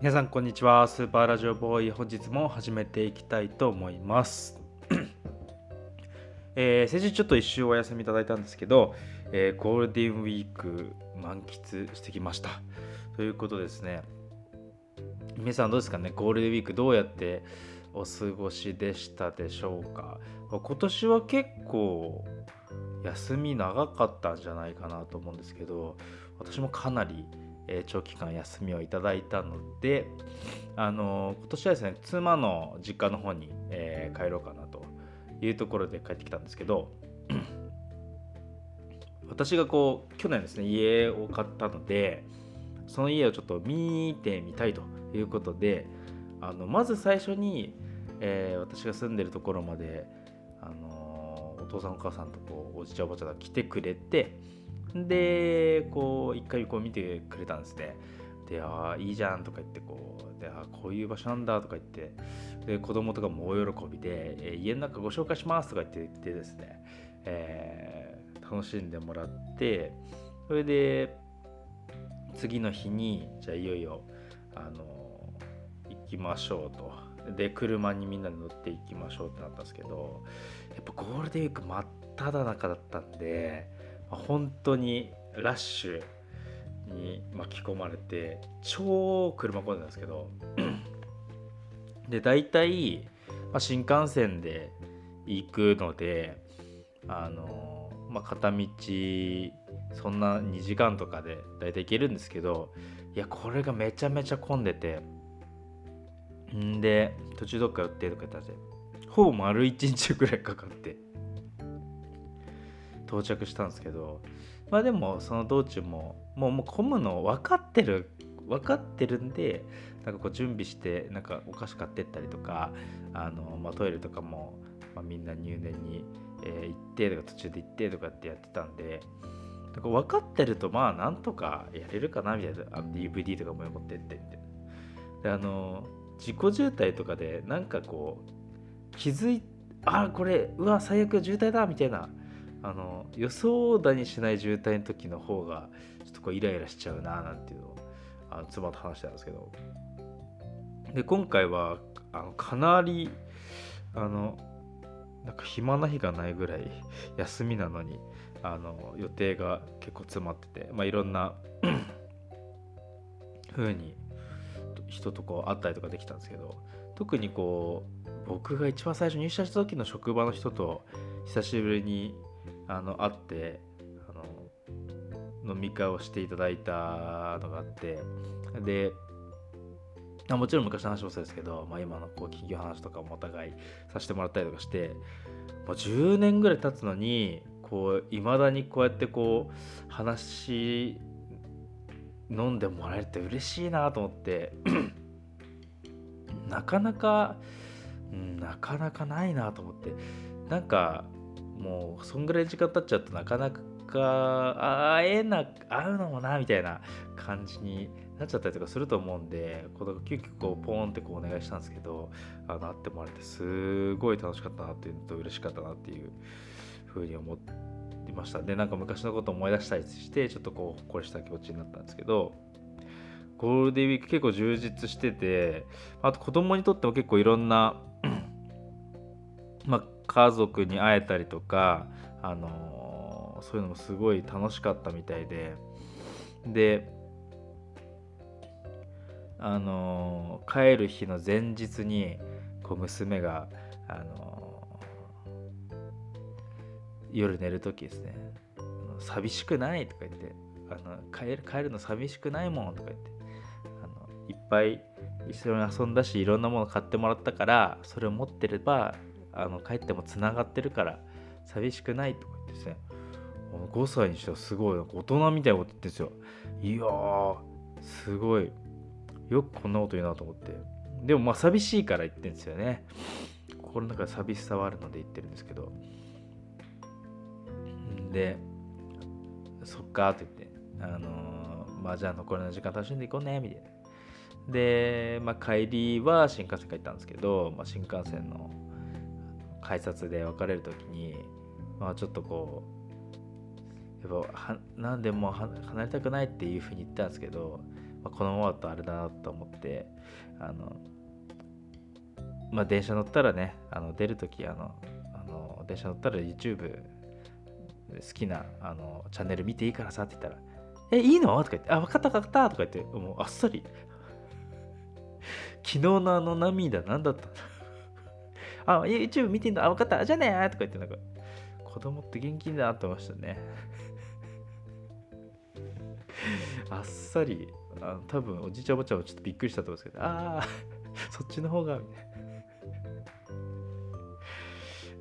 皆さんこんにちは。スーパーラジオボーイ。本日も始めていきたいと思います。えー、先週ちょっと一周お休みいただいたんですけど、えー、ゴールデンウィーク満喫してきました。ということですね。皆さんどうですかね？ゴールデンウィークどうやってお過ごしでしたでしょうか？今年は結構休み長かったんじゃないかなと思うんですけど私もかなりえ長期間休みをいただいたので、あの今年はですね妻の実家の方に、え、帰ろうかなというところで帰ってきたんですけど 私がこう去年ですね家を買ったのでその家をちょっと見てみたいということであのまず最初に、えー、私が住んでるところまで、あのお父さんお母さんとこうおじちゃんおばちゃんが来てくれてでこう一回こう見てくれたんですね。でああいいじゃんとか言ってこうであこういう場所なんだとか言ってで子供とかも大喜びで、えー、家の中ご紹介しますとか言って言ってですね、えー、楽しんでもらってそれで次の日にじゃあいよいよあの行きましょうと。で車にみんなで乗っていきましょうってなったんですけどやっぱゴールデンウィーク真っ只中だったんで本当にラッシュに巻き込まれて超車混んでたんですけどで大体、まあ、新幹線で行くのであの、まあ、片道そんな2時間とかで大体行けるんですけどいやこれがめちゃめちゃ混んでてんで途中どっか寄ってとか言ったんでほぼ丸1日ぐらいかかって到着したんですけどまあでもその道中ももうもう混むの分かってる分かってるんでなんかこう準備してなんかお菓子買ってったりとかあの、まあ、トイレとかも、まあ、みんな入念に、えー、行ってとか途中で行ってとかってやってたんでなんか分かってるとまあなんとかやれるかなみたいなあの DVD とかも持ってってみたいな。であの自己渋滞とかでなんかこう気づいあこれうわ最悪渋滞だみたいなあの予想だにしない渋滞の時の方がちょっとこうイライラしちゃうななんていうのをあの妻と話したんですけど。で今回はあのかなりあのなんか暇な日がないぐらい休みなのにあの予定が結構詰まってて、まあ、いろんな 風に人とこう会ったりとかできたんですけど特にこう僕が一番最初入社した時の職場の人と久しぶりにあの会ってあの飲み会をしていただいたのがあってでもちろん昔の話もそうですけど、まあ、今のこう企業話とかもお互いさせてもらったりとかしてもう10年ぐらい経つのにこう未だにこうやってこう話飲んでもらえるって嬉しいなと思ってなかなか、うん、なかなかないなと思ってなんかもうそんぐらい時間経っちゃうとなかなか会えな会うのもなみたいな感じになっちゃったりとかすると思うんでこの急遽こうポーンってこうお願いしたんですけどあの会ってもらえてすごい楽しかったなっていうのと嬉しかったなっていうふうに思いました。でなんか昔のこと思い出したりしてちょっとこうほっこりした気持ちになったんですけどゴールデンウィーク結構充実しててあと子供にとっても結構いろんな まあ家族に会えたりとか、あのー、そういうのもすごい楽しかったみたいでであのー、帰る日の前日にこう娘が、あのー、夜寝る時ですね「寂しくない?」とか言ってあの帰る「帰るの寂しくないもん」とか言ってあのいっぱい一緒に遊んだしいろんなもの買ってもらったからそれを持ってればあの帰ってもつながってるから寂しくないとか言ってですね5歳にしてはすごい大人みたいなこと言ってるんですよ。いやーすごい。よくこんなこと言うなと思って。でもまあ寂しいから言ってるんですよね。心の中で寂しさはあるので言ってるんですけど。でそっかって言ってあのー、まあじゃあ残りの時間楽しんでいこうねみたいな。で、まあ、帰りは新幹線帰ったんですけど、まあ、新幹線の改札で別れる時にまあちょっとこうやっぱなんでも離れたくないっていうふうに言ったんですけどまあ、このままだとあれだなと思ってあのまあ電車乗ったらねあの出るときあのあの電車乗ったら YouTube 好きなあのチャンネル見ていいからさって言ったら「えいいの?」とか言って「あ分かった分かった」とか言ってもうあっさり 昨日のあの涙何だったんだ？あ、YouTube 見てんだ。あ、分かった。じゃあねとか言って、なんか、子供って元気だなって思いましたね。あっさり、あの多分おじいちゃんおばちゃんもちょっとびっくりしたと思うんですけど、ああ、そっちの方が、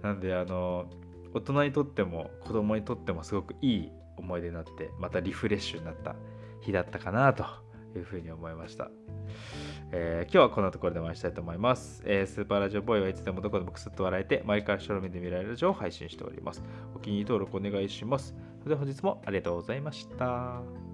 な。なんで、あの、大人にとっても子供にとってもすごくいい思い出になって、またリフレッシュになった日だったかなというふうに思いました。えー、今日はこんなところでお会いしたいと思います、えー、スーパーラジオボーイはいつでもどこでもくすっと笑えて、毎回白目で見られるラジオを配信しております。お気に入り登録お願いします。それでは本日もありがとうございました。